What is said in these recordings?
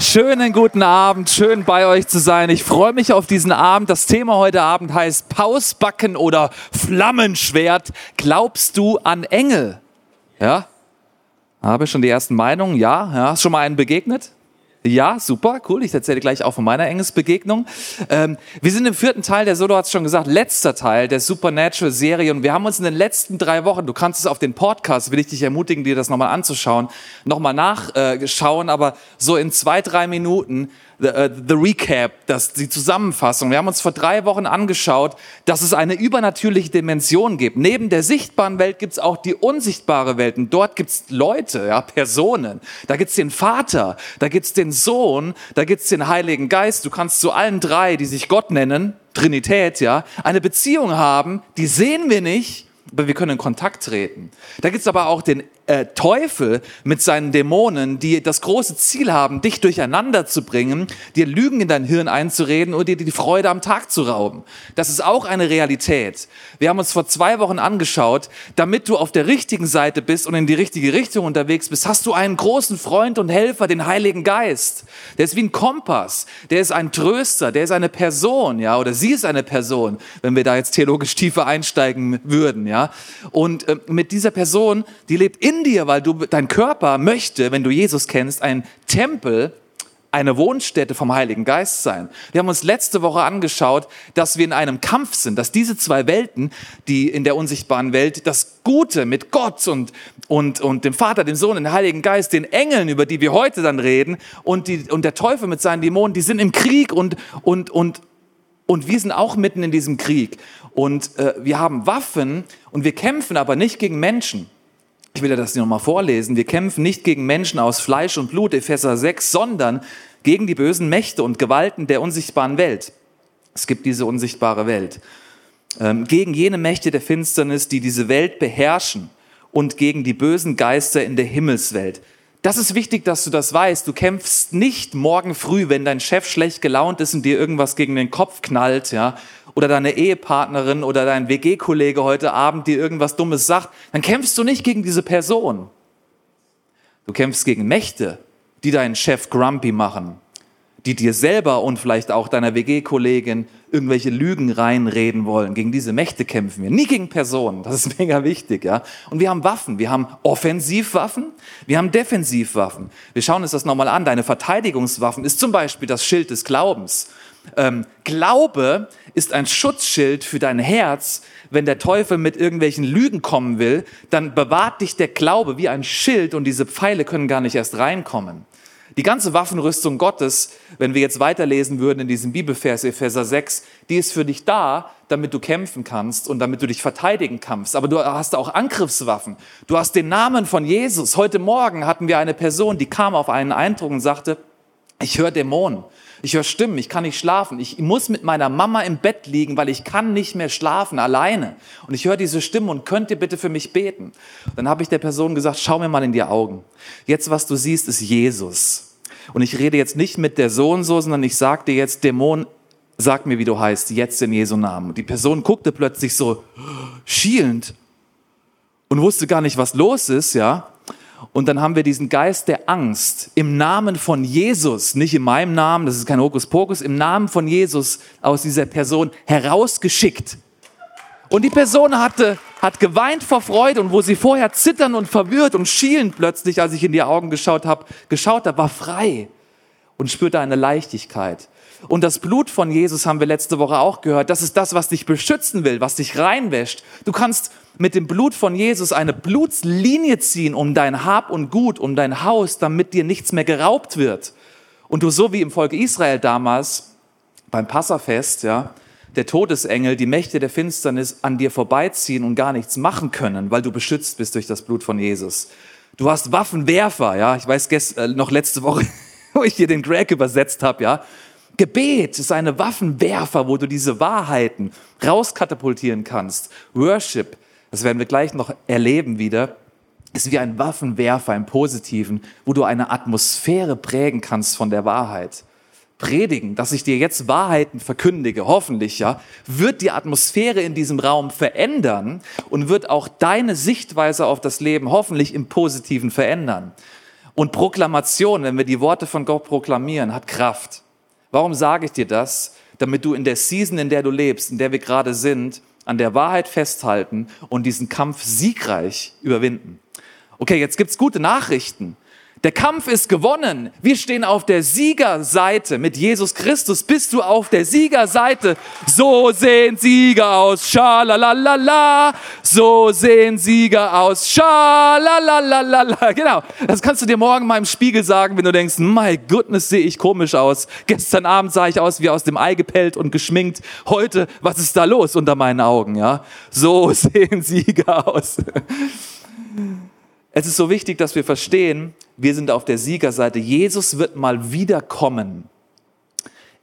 Schönen guten Abend, schön bei euch zu sein. Ich freue mich auf diesen Abend. Das Thema heute Abend heißt Pausbacken oder Flammenschwert. Glaubst du an Engel? Ja? Habe schon die ersten Meinungen? Ja? ja? Hast schon mal einen begegnet? Ja, super, cool. Ich erzähle gleich auch von meiner Engesbegegnung. Ähm, wir sind im vierten Teil der, Solo hat es schon gesagt, letzter Teil der Supernatural-Serie und wir haben uns in den letzten drei Wochen, du kannst es auf den Podcast, will ich dich ermutigen, dir das nochmal anzuschauen, nochmal nachschauen, aber so in zwei, drei Minuten the, uh, the Recap, das, die Zusammenfassung. Wir haben uns vor drei Wochen angeschaut, dass es eine übernatürliche Dimension gibt. Neben der sichtbaren Welt gibt es auch die unsichtbare Welt. Und dort gibt es Leute, ja, Personen. Da gibt es den Vater, da gibt es den Sohn, da gibt es den Heiligen Geist. Du kannst zu allen drei, die sich Gott nennen, Trinität, ja, eine Beziehung haben, die sehen wir nicht, aber wir können in Kontakt treten. Da gibt es aber auch den äh, Teufel mit seinen Dämonen, die das große Ziel haben, dich durcheinander zu bringen, dir Lügen in dein Hirn einzureden und dir die Freude am Tag zu rauben. Das ist auch eine Realität. Wir haben uns vor zwei Wochen angeschaut, damit du auf der richtigen Seite bist und in die richtige Richtung unterwegs bist, hast du einen großen Freund und Helfer, den Heiligen Geist. Der ist wie ein Kompass, der ist ein Tröster, der ist eine Person, ja, oder sie ist eine Person, wenn wir da jetzt theologisch tiefer einsteigen würden, ja. Und äh, mit dieser Person, die lebt in dir, weil du, dein Körper möchte, wenn du Jesus kennst, ein Tempel, eine Wohnstätte vom Heiligen Geist sein. Wir haben uns letzte Woche angeschaut, dass wir in einem Kampf sind, dass diese zwei Welten, die in der unsichtbaren Welt, das Gute mit Gott und, und, und dem Vater, dem Sohn, dem Heiligen Geist, den Engeln, über die wir heute dann reden, und, die, und der Teufel mit seinen Dämonen, die sind im Krieg und, und, und, und wir sind auch mitten in diesem Krieg. Und äh, wir haben Waffen und wir kämpfen aber nicht gegen Menschen. Ich will ja das nochmal vorlesen. Wir kämpfen nicht gegen Menschen aus Fleisch und Blut, Epheser 6, sondern gegen die bösen Mächte und Gewalten der unsichtbaren Welt. Es gibt diese unsichtbare Welt. Ähm, gegen jene Mächte der Finsternis, die diese Welt beherrschen und gegen die bösen Geister in der Himmelswelt. Das ist wichtig, dass du das weißt. Du kämpfst nicht morgen früh, wenn dein Chef schlecht gelaunt ist und dir irgendwas gegen den Kopf knallt, ja, oder deine Ehepartnerin oder dein WG-Kollege heute Abend dir irgendwas Dummes sagt, dann kämpfst du nicht gegen diese Person. Du kämpfst gegen Mächte, die deinen Chef grumpy machen, die dir selber und vielleicht auch deiner WG-Kollegin irgendwelche Lügen reinreden wollen. Gegen diese Mächte kämpfen wir, nie gegen Personen. Das ist mega wichtig, ja. Und wir haben Waffen. Wir haben Offensivwaffen, wir haben Defensivwaffen. Wir schauen uns das nochmal an. Deine Verteidigungswaffen ist zum Beispiel das Schild des Glaubens. Ähm, Glaube ist ein Schutzschild für dein Herz. Wenn der Teufel mit irgendwelchen Lügen kommen will, dann bewahrt dich der Glaube wie ein Schild und diese Pfeile können gar nicht erst reinkommen. Die ganze Waffenrüstung Gottes, wenn wir jetzt weiterlesen würden in diesem Bibelvers Epheser 6, die ist für dich da, damit du kämpfen kannst und damit du dich verteidigen kannst. Aber du hast auch Angriffswaffen. Du hast den Namen von Jesus. Heute Morgen hatten wir eine Person, die kam auf einen Eindruck und sagte, ich höre Dämonen. Ich höre Stimmen, ich kann nicht schlafen. Ich muss mit meiner Mama im Bett liegen, weil ich kann nicht mehr schlafen alleine. Und ich höre diese Stimmen und könnt ihr bitte für mich beten? Dann habe ich der Person gesagt, schau mir mal in die Augen. Jetzt, was du siehst, ist Jesus. Und ich rede jetzt nicht mit der Sohn so, sondern ich sage dir jetzt, Dämon, sag mir, wie du heißt, jetzt in Jesu Namen. Und die Person guckte plötzlich so schielend und wusste gar nicht, was los ist, ja. Und dann haben wir diesen Geist der Angst im Namen von Jesus, nicht in meinem Namen, das ist kein Hokuspokus, im Namen von Jesus aus dieser Person herausgeschickt. Und die Person hatte, hat geweint vor Freude und wo sie vorher zittern und verwirrt und schielend plötzlich, als ich in die Augen geschaut habe, geschaut habe, war frei und spürte eine Leichtigkeit. Und das Blut von Jesus haben wir letzte Woche auch gehört. Das ist das, was dich beschützen will, was dich reinwäscht. Du kannst mit dem Blut von Jesus eine Blutslinie ziehen um dein Hab und Gut, um dein Haus, damit dir nichts mehr geraubt wird. Und du so wie im Volk Israel damals beim Passafest, ja, der Todesengel, die Mächte der Finsternis an dir vorbeiziehen und gar nichts machen können, weil du beschützt bist durch das Blut von Jesus. Du hast Waffenwerfer, ja. Ich weiß gest, äh, noch letzte Woche, wo ich dir den Greg übersetzt habe, ja. Gebet ist eine Waffenwerfer, wo du diese Wahrheiten rauskatapultieren kannst. Worship, das werden wir gleich noch erleben wieder, ist wie ein Waffenwerfer im Positiven, wo du eine Atmosphäre prägen kannst von der Wahrheit. Predigen, dass ich dir jetzt Wahrheiten verkündige, hoffentlich ja, wird die Atmosphäre in diesem Raum verändern und wird auch deine Sichtweise auf das Leben hoffentlich im Positiven verändern. Und Proklamation, wenn wir die Worte von Gott proklamieren, hat Kraft. Warum sage ich dir das? Damit du in der Season, in der du lebst, in der wir gerade sind, an der Wahrheit festhalten und diesen Kampf siegreich überwinden. Okay, jetzt gibt's gute Nachrichten. Der Kampf ist gewonnen. Wir stehen auf der Siegerseite. Mit Jesus Christus bist du auf der Siegerseite. So sehen Sieger aus. Schalalalala. So sehen Sieger aus. Schalalalala. Genau. Das kannst du dir morgen mal im Spiegel sagen, wenn du denkst, my goodness, sehe ich komisch aus. Gestern Abend sah ich aus wie aus dem Ei gepellt und geschminkt. Heute, was ist da los unter meinen Augen, ja? So sehen Sieger aus. Es ist so wichtig, dass wir verstehen, wir sind auf der Siegerseite. Jesus wird mal wiederkommen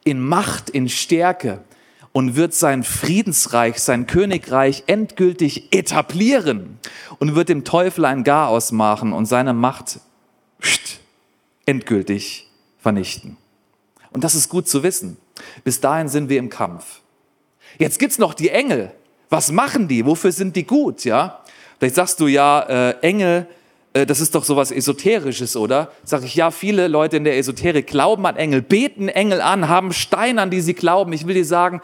in Macht, in Stärke und wird sein Friedensreich, sein Königreich endgültig etablieren und wird dem Teufel ein Garaus machen und seine Macht endgültig vernichten. Und das ist gut zu wissen. Bis dahin sind wir im Kampf. Jetzt gibt's noch die Engel. Was machen die? Wofür sind die gut? Ja? Vielleicht sagst du ja, äh, Engel das ist doch sowas Esoterisches, oder? Sag ich, ja, viele Leute in der Esoterik glauben an Engel, beten Engel an, haben Steine, an die sie glauben. Ich will dir sagen,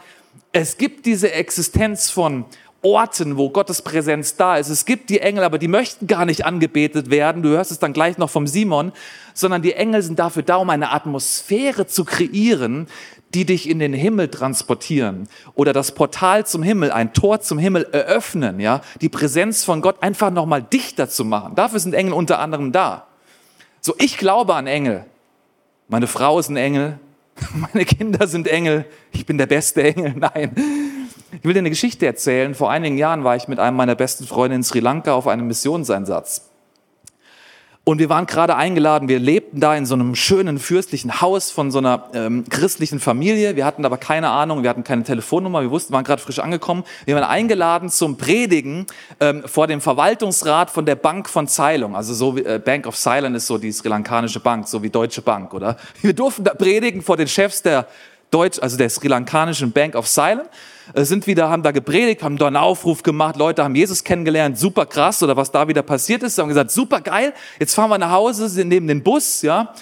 es gibt diese Existenz von Orten, wo Gottes Präsenz da ist. Es gibt die Engel, aber die möchten gar nicht angebetet werden. Du hörst es dann gleich noch vom Simon, sondern die Engel sind dafür da, um eine Atmosphäre zu kreieren, die dich in den Himmel transportieren oder das Portal zum Himmel, ein Tor zum Himmel eröffnen, ja, die Präsenz von Gott einfach nochmal dichter zu machen. Dafür sind Engel unter anderem da. So, ich glaube an Engel. Meine Frau ist ein Engel. Meine Kinder sind Engel. Ich bin der beste Engel. Nein. Ich will dir eine Geschichte erzählen. Vor einigen Jahren war ich mit einem meiner besten Freunde in Sri Lanka auf einem Missionseinsatz. Und wir waren gerade eingeladen, wir lebten da in so einem schönen fürstlichen Haus von so einer ähm, christlichen Familie. Wir hatten aber keine Ahnung, wir hatten keine Telefonnummer, wir wussten, waren gerade frisch angekommen. Wir waren eingeladen zum Predigen ähm, vor dem Verwaltungsrat von der Bank von Ceylon. Also so wie, äh, Bank of Ceylon ist so die sri lankanische Bank, so wie Deutsche Bank, oder? Wir durften da predigen vor den Chefs der Deutsch, also der sri lankanischen Bank of Silence, äh, sind wieder, haben da gepredigt, haben da einen Aufruf gemacht, Leute haben Jesus kennengelernt, super krass, oder was da wieder passiert ist, haben gesagt, super geil, jetzt fahren wir nach Hause, sind neben den Bus, ja,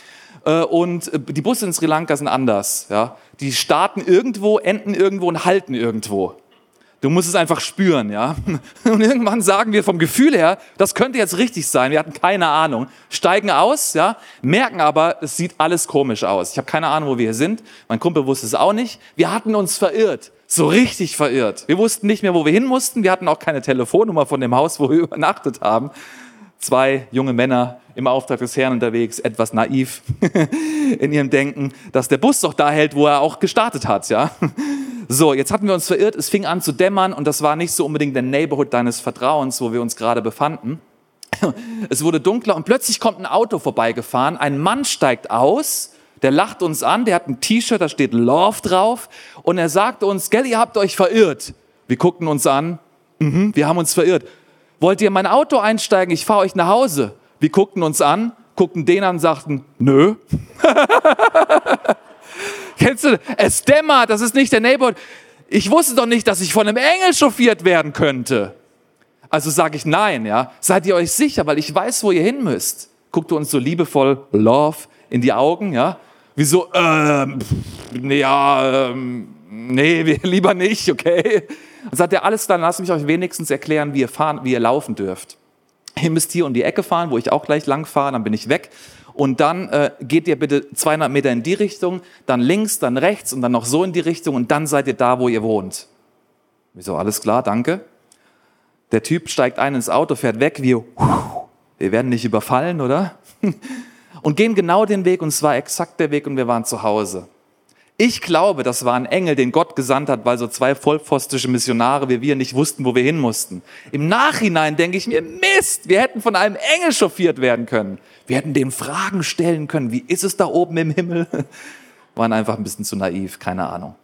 äh, und äh, die Busse in Sri Lanka sind anders, ja. Die starten irgendwo, enden irgendwo und halten irgendwo. Du musst es einfach spüren, ja. Und irgendwann sagen wir vom Gefühl her, das könnte jetzt richtig sein. Wir hatten keine Ahnung. Steigen aus, ja, merken aber, es sieht alles komisch aus. Ich habe keine Ahnung, wo wir hier sind. Mein Kumpel wusste es auch nicht. Wir hatten uns verirrt. So richtig verirrt. Wir wussten nicht mehr, wo wir hin mussten. Wir hatten auch keine Telefonnummer von dem Haus, wo wir übernachtet haben. Zwei junge Männer im Auftrag des Herrn unterwegs, etwas naiv in ihrem Denken, dass der Bus doch da hält, wo er auch gestartet hat, ja. So, jetzt hatten wir uns verirrt, es fing an zu dämmern und das war nicht so unbedingt der Neighborhood deines Vertrauens, wo wir uns gerade befanden. Es wurde dunkler und plötzlich kommt ein Auto vorbeigefahren, ein Mann steigt aus, der lacht uns an, der hat ein T-Shirt, da steht Love drauf und er sagt uns, gell, ihr habt euch verirrt. Wir guckten uns an, mhm, wir haben uns verirrt. Wollt ihr in mein Auto einsteigen, ich fahre euch nach Hause? Wir guckten uns an, guckten den an sagten, nö. Kennst du, es dämmert, das ist nicht der Neighborhood. Ich wusste doch nicht, dass ich von einem Engel chauffiert werden könnte. Also sage ich nein, ja. Seid ihr euch sicher, weil ich weiß, wo ihr hin müsst. Guckt uns so liebevoll Love in die Augen, ja. Wieso, ähm, ja, ähm, nee, lieber nicht, okay. Dann sagt er, alles, dann lasst mich euch wenigstens erklären, wie ihr fahren, wie ihr laufen dürft. Ihr müsst hier um die Ecke fahren, wo ich auch gleich lang fahre, dann bin ich weg und dann äh, geht ihr bitte 200 Meter in die Richtung, dann links, dann rechts und dann noch so in die Richtung und dann seid ihr da, wo ihr wohnt. Wieso, alles klar, danke. Der Typ steigt ein ins Auto, fährt weg, wir, wir werden nicht überfallen, oder? Und gehen genau den Weg und es war exakt der Weg und wir waren zu Hause. Ich glaube, das war ein Engel, den Gott gesandt hat, weil so zwei vollpfostische Missionare wie wir nicht wussten, wo wir hin mussten. Im Nachhinein denke ich mir, Mist, wir hätten von einem Engel chauffiert werden können. Wir hätten dem Fragen stellen können, wie ist es da oben im Himmel? Waren einfach ein bisschen zu naiv, keine Ahnung.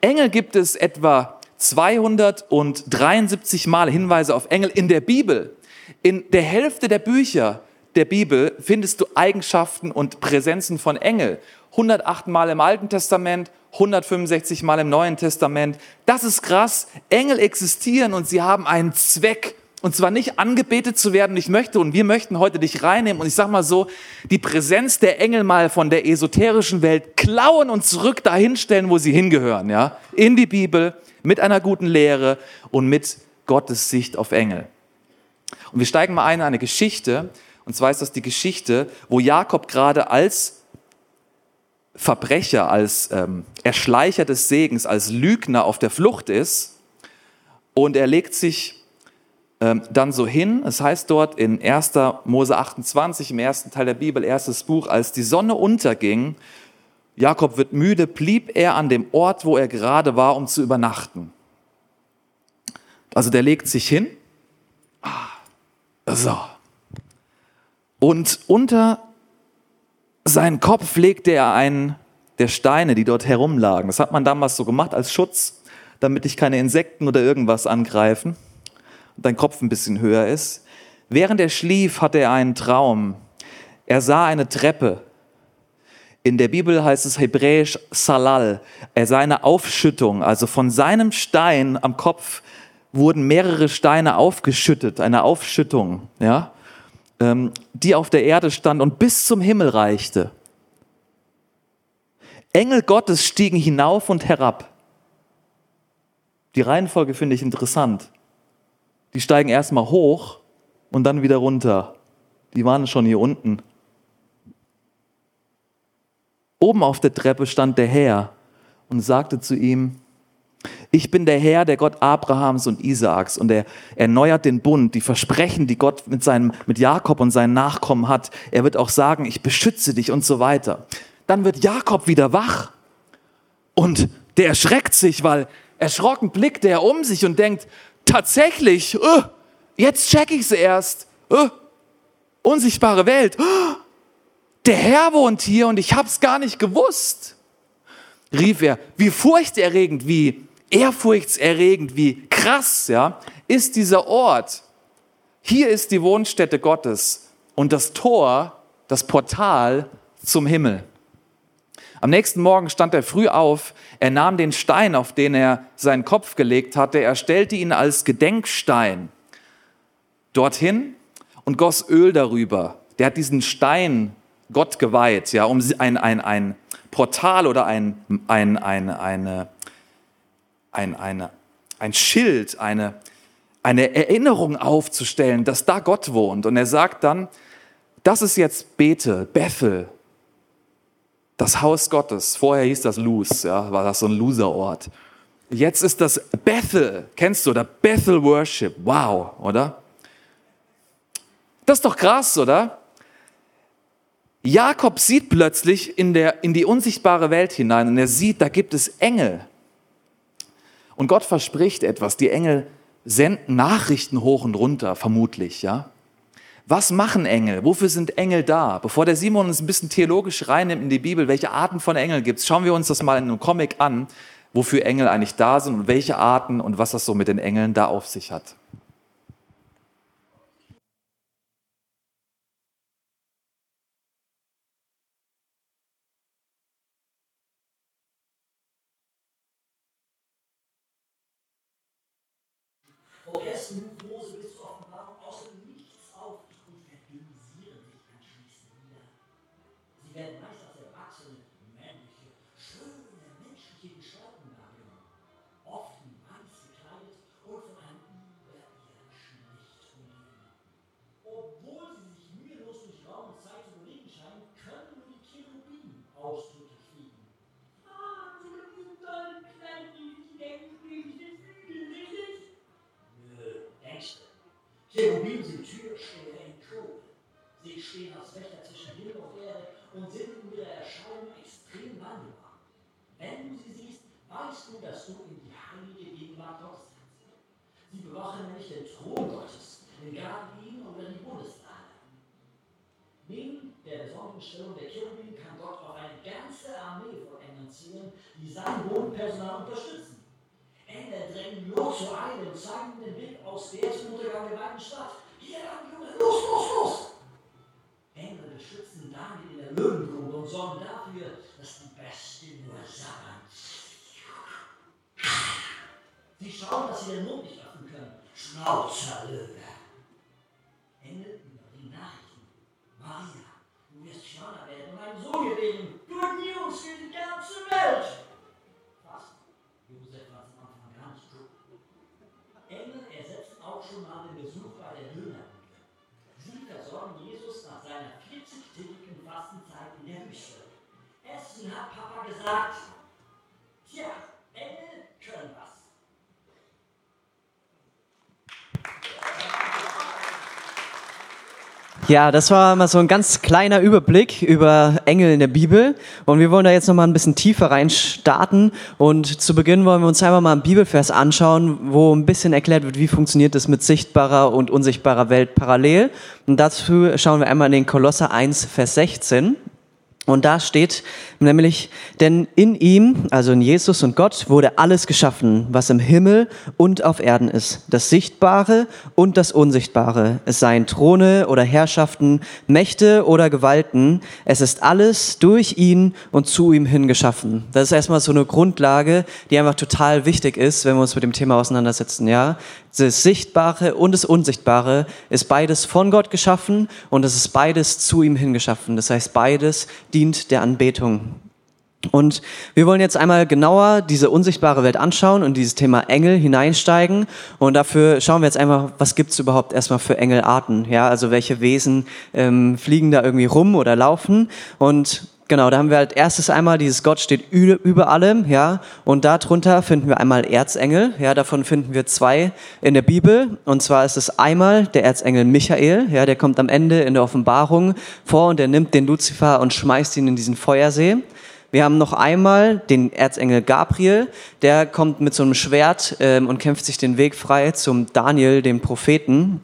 Engel gibt es etwa 273 Mal Hinweise auf Engel in der Bibel. In der Hälfte der Bücher der Bibel findest du Eigenschaften und Präsenzen von Engel. 108 Mal im Alten Testament, 165 Mal im Neuen Testament. Das ist krass. Engel existieren und sie haben einen Zweck. Und zwar nicht angebetet zu werden. Ich möchte und wir möchten heute dich reinnehmen. Und ich sage mal so, die Präsenz der Engel mal von der esoterischen Welt klauen und zurück dahin stellen, wo sie hingehören. Ja? In die Bibel, mit einer guten Lehre und mit Gottes Sicht auf Engel. Und wir steigen mal ein in eine Geschichte. Und zwar ist das die Geschichte, wo Jakob gerade als Verbrecher, als ähm, Erschleicher des Segens, als Lügner auf der Flucht ist. Und er legt sich ähm, dann so hin. Es heißt dort in 1. Mose 28, im ersten Teil der Bibel, erstes Buch, als die Sonne unterging, Jakob wird müde, blieb er an dem Ort, wo er gerade war, um zu übernachten. Also der legt sich hin. Ah, so. Und unter seinen Kopf legte er einen der Steine, die dort herumlagen. Das hat man damals so gemacht als Schutz, damit dich keine Insekten oder irgendwas angreifen dein Kopf ein bisschen höher ist. Während er schlief, hatte er einen Traum. Er sah eine Treppe. In der Bibel heißt es hebräisch Salal. Er sah eine Aufschüttung. Also von seinem Stein am Kopf wurden mehrere Steine aufgeschüttet, eine Aufschüttung, ja, ähm, die auf der Erde stand und bis zum Himmel reichte. Engel Gottes stiegen hinauf und herab. Die Reihenfolge finde ich interessant. Die steigen erstmal hoch und dann wieder runter. Die waren schon hier unten. Oben auf der Treppe stand der Herr und sagte zu ihm, ich bin der Herr, der Gott Abrahams und Isaaks und er erneuert den Bund, die Versprechen, die Gott mit, seinem, mit Jakob und seinen Nachkommen hat. Er wird auch sagen, ich beschütze dich und so weiter. Dann wird Jakob wieder wach und der erschreckt sich, weil erschrocken blickt er um sich und denkt, tatsächlich, uh, jetzt check ich es erst. Uh, unsichtbare Welt. Uh, der Herr wohnt hier und ich hab's gar nicht gewusst. Rief er, wie furchterregend, wie ehrfurchtserregend, wie krass, ja, ist dieser Ort. Hier ist die Wohnstätte Gottes und das Tor, das Portal zum Himmel. Am nächsten Morgen stand er früh auf, er nahm den Stein, auf den er seinen Kopf gelegt hatte, er stellte ihn als Gedenkstein dorthin und goss Öl darüber. Der hat diesen Stein Gott geweiht, ja, um ein, ein, ein Portal oder ein, ein, ein, eine, ein, eine, ein Schild, eine, eine Erinnerung aufzustellen, dass da Gott wohnt. Und er sagt dann, das ist jetzt Bethel, Bethel, das Haus Gottes. Vorher hieß das Luz, ja, war das so ein Loserort. Jetzt ist das Bethel, kennst du, oder Bethel Worship. Wow, oder? Das ist doch krass, oder? Jakob sieht plötzlich in, der, in die unsichtbare Welt hinein und er sieht, da gibt es Engel. Und Gott verspricht etwas. Die Engel senden Nachrichten hoch und runter, vermutlich, ja. Was machen Engel? Wofür sind Engel da? Bevor der Simon uns ein bisschen theologisch reinnimmt in die Bibel, welche Arten von Engeln gibt es, schauen wir uns das mal in einem Comic an, wofür Engel eigentlich da sind und welche Arten und was das so mit den Engeln da auf sich hat. Cherubim der Sonnenstellung der Cherubim kann Gott auch eine ganze Armee von Engeln zielen, die sein Bodenpersonal unterstützen. Engel drängen los zur Eile und zeigen den Weg aus der zum Untergang der weiten Stadt. Hier lang, Junge, los, los, los! Engel beschützen Daniel in der Löwengrube und sorgen dafür, dass die Besten nur sabbern. Sie schauen, dass sie den Mund nicht öffnen können. Schnauzerlöwe. Ja, das war mal so ein ganz kleiner Überblick über Engel in der Bibel. Und wir wollen da jetzt noch mal ein bisschen tiefer rein starten. Und zu Beginn wollen wir uns einfach mal einen Bibelvers anschauen, wo ein bisschen erklärt wird, wie funktioniert es mit sichtbarer und unsichtbarer Welt parallel. Und dazu schauen wir einmal in den Kolosser 1, Vers 16. Und da steht nämlich, denn in ihm, also in Jesus und Gott, wurde alles geschaffen, was im Himmel und auf Erden ist. Das Sichtbare und das Unsichtbare. Es seien Throne oder Herrschaften, Mächte oder Gewalten. Es ist alles durch ihn und zu ihm hin geschaffen. Das ist erstmal so eine Grundlage, die einfach total wichtig ist, wenn wir uns mit dem Thema auseinandersetzen, ja. Das Sichtbare und das Unsichtbare ist beides von Gott geschaffen und es ist beides zu ihm hingeschaffen. Das heißt, beides dient der Anbetung. Und wir wollen jetzt einmal genauer diese unsichtbare Welt anschauen und dieses Thema Engel hineinsteigen. Und dafür schauen wir jetzt einmal, was gibt es überhaupt erstmal für Engelarten? Ja, also welche Wesen ähm, fliegen da irgendwie rum oder laufen? Und Genau, da haben wir halt erstes einmal dieses Gott steht über allem, ja, und darunter finden wir einmal Erzengel, ja, davon finden wir zwei in der Bibel, und zwar ist es einmal der Erzengel Michael, ja, der kommt am Ende in der Offenbarung vor und der nimmt den Luzifer und schmeißt ihn in diesen Feuersee. Wir haben noch einmal den Erzengel Gabriel, der kommt mit so einem Schwert ähm, und kämpft sich den Weg frei zum Daniel, dem Propheten.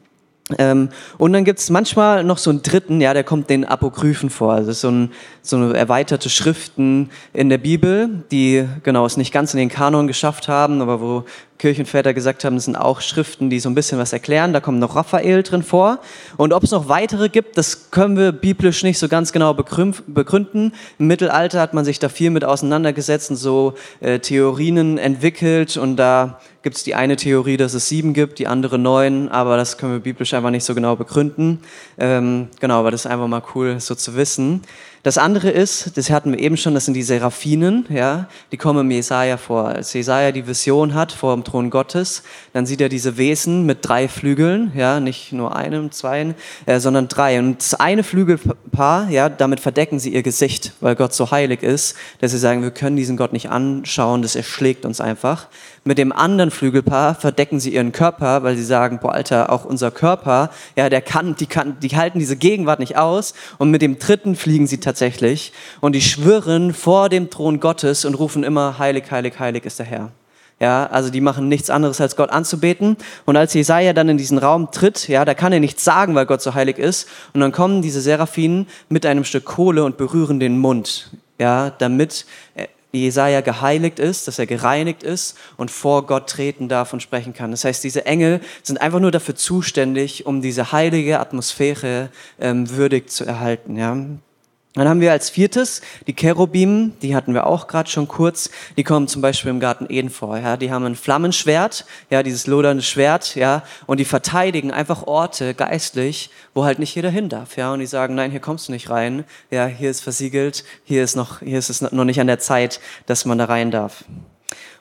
Ähm, und dann gibt's manchmal noch so einen dritten, ja, der kommt den Apokryphen vor. Also das ist so, ein, so eine erweiterte Schriften in der Bibel, die genau es nicht ganz in den Kanon geschafft haben, aber wo Kirchenväter gesagt haben, das sind auch Schriften, die so ein bisschen was erklären. Da kommt noch Raphael drin vor. Und ob es noch weitere gibt, das können wir biblisch nicht so ganz genau begründen. Im Mittelalter hat man sich da viel mit auseinandergesetzt und so äh, Theorien entwickelt. Und da gibt es die eine Theorie, dass es sieben gibt, die andere neun, aber das können wir biblisch einfach nicht so genau begründen. Ähm, genau, aber das ist einfach mal cool, so zu wissen. Das andere ist, das hatten wir eben schon, das sind die Seraphinen, ja, die kommen im Jesaja vor. Als Jesaja die Vision hat vor dem Thron Gottes, dann sieht er diese Wesen mit drei Flügeln, ja, nicht nur einem, zwei, äh, sondern drei. Und das eine Flügelpaar, ja, damit verdecken sie ihr Gesicht, weil Gott so heilig ist, dass sie sagen, wir können diesen Gott nicht anschauen, das erschlägt uns einfach. Mit dem anderen Flügelpaar verdecken sie ihren Körper, weil sie sagen, boah, Alter, auch unser Körper, ja, der kann, die kann, die halten diese Gegenwart nicht aus. Und mit dem dritten fliegen sie tatsächlich und die schwirren vor dem Thron Gottes und rufen immer, heilig, heilig, heilig ist der Herr. Ja, also die machen nichts anderes als Gott anzubeten. Und als Jesaja dann in diesen Raum tritt, ja, da kann er nichts sagen, weil Gott so heilig ist. Und dann kommen diese Seraphinen mit einem Stück Kohle und berühren den Mund, ja, damit Jesaja geheiligt ist, dass er gereinigt ist und vor Gott treten darf und sprechen kann. Das heißt, diese Engel sind einfach nur dafür zuständig, um diese heilige Atmosphäre ähm, würdig zu erhalten. Ja? Dann haben wir als viertes die Cherubim, die hatten wir auch gerade schon kurz. Die kommen zum Beispiel im Garten Eden vor. Ja, die haben ein Flammenschwert, ja, dieses lodernde Schwert, ja, und die verteidigen einfach Orte geistlich, wo halt nicht jeder hin darf, ja, und die sagen, nein, hier kommst du nicht rein, ja, hier ist versiegelt, hier ist noch, hier ist es noch nicht an der Zeit, dass man da rein darf.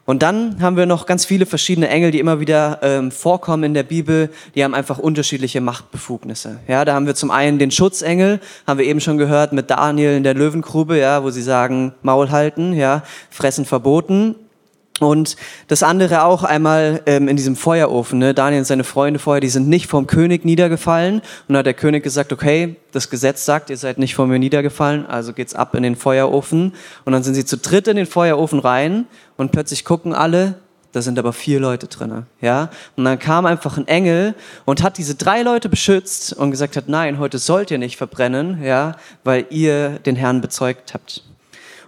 Und dann haben wir noch ganz viele verschiedene Engel, die immer wieder ähm, vorkommen in der Bibel. Die haben einfach unterschiedliche Machtbefugnisse. Ja, da haben wir zum einen den Schutzengel, haben wir eben schon gehört mit Daniel in der Löwengrube, ja, wo sie sagen Maul halten, ja, fressen verboten. Und das andere auch einmal ähm, in diesem Feuerofen. Ne? Daniel und seine Freunde vorher, die sind nicht vom König niedergefallen. Und hat der König gesagt, okay, das Gesetz sagt, ihr seid nicht vor mir niedergefallen, also geht's ab in den Feuerofen. Und dann sind sie zu dritt in den Feuerofen rein und plötzlich gucken alle, da sind aber vier Leute drinne, ja. Und dann kam einfach ein Engel und hat diese drei Leute beschützt und gesagt hat, nein, heute sollt ihr nicht verbrennen, ja, weil ihr den Herrn bezeugt habt.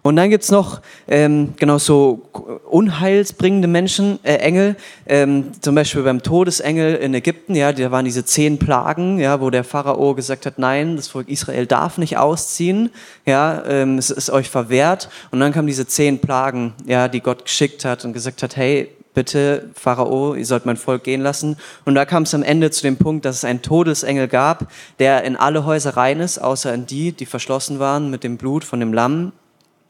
Und dann gibt's noch ähm, genau so unheilsbringende Menschen, äh, Engel, ähm, zum Beispiel beim Todesengel in Ägypten, ja, da waren diese zehn Plagen, ja, wo der Pharao gesagt hat, nein, das Volk Israel darf nicht ausziehen, ja, ähm, es ist euch verwehrt. Und dann kamen diese zehn Plagen, ja, die Gott geschickt hat und gesagt hat, hey, bitte, Pharao, ihr sollt mein Volk gehen lassen. Und da kam es am Ende zu dem Punkt, dass es einen Todesengel gab, der in alle Häuser rein ist, außer in die, die verschlossen waren mit dem Blut von dem Lamm.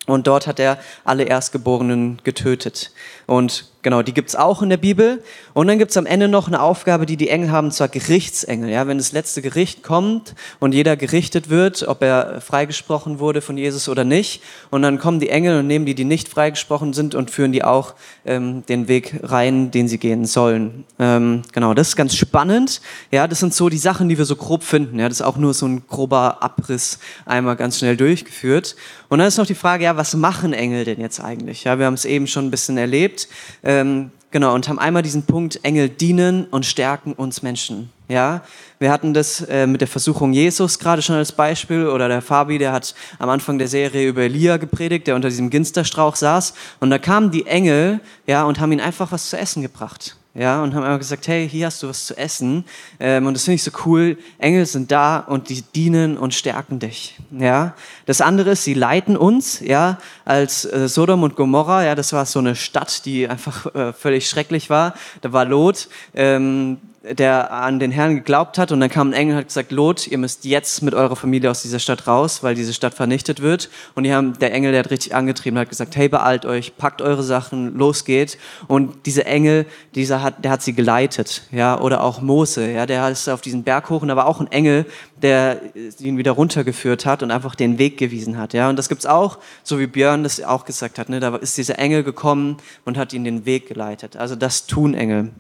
Und dort hat er alle Erstgeborenen getötet. Und genau, die gibt's auch in der Bibel. Und dann gibt's am Ende noch eine Aufgabe, die die Engel haben, zwar Gerichtsengel. Ja, wenn das letzte Gericht kommt und jeder gerichtet wird, ob er freigesprochen wurde von Jesus oder nicht. Und dann kommen die Engel und nehmen die, die nicht freigesprochen sind und führen die auch ähm, den Weg rein, den sie gehen sollen. Ähm, genau, das ist ganz spannend. Ja, das sind so die Sachen, die wir so grob finden. Ja, das ist auch nur so ein grober Abriss einmal ganz schnell durchgeführt. Und dann ist noch die Frage, ja, was machen Engel denn jetzt eigentlich? Ja, wir haben es eben schon ein bisschen erlebt. Ähm, genau, und haben einmal diesen Punkt, Engel dienen und stärken uns Menschen. Ja, wir hatten das äh, mit der Versuchung Jesus gerade schon als Beispiel oder der Fabi, der hat am Anfang der Serie über Elia gepredigt, der unter diesem Ginsterstrauch saß und da kamen die Engel, ja, und haben ihn einfach was zu essen gebracht ja, und haben einfach gesagt, hey, hier hast du was zu essen. Ähm, und das finde ich so cool. Engel sind da und die dienen und stärken dich. Ja, das andere ist, sie leiten uns. Ja, als äh, Sodom und Gomorra, ja, das war so eine Stadt, die einfach äh, völlig schrecklich war. Da war Lot. Ähm, der an den Herrn geglaubt hat und dann kam ein Engel und hat gesagt, Lot, ihr müsst jetzt mit eurer Familie aus dieser Stadt raus, weil diese Stadt vernichtet wird. Und die haben, der Engel, der hat richtig angetrieben, hat gesagt, hey, beeilt euch, packt eure Sachen, los geht. Und dieser Engel, dieser hat, der hat sie geleitet, ja, oder auch Mose, ja, der ist auf diesen Berg hoch und da war auch ein Engel, der ihn wieder runtergeführt hat und einfach den Weg gewiesen hat, ja. Und das gibt's auch, so wie Björn das auch gesagt hat, ne, da ist dieser Engel gekommen und hat ihn den Weg geleitet. Also das tun Engel.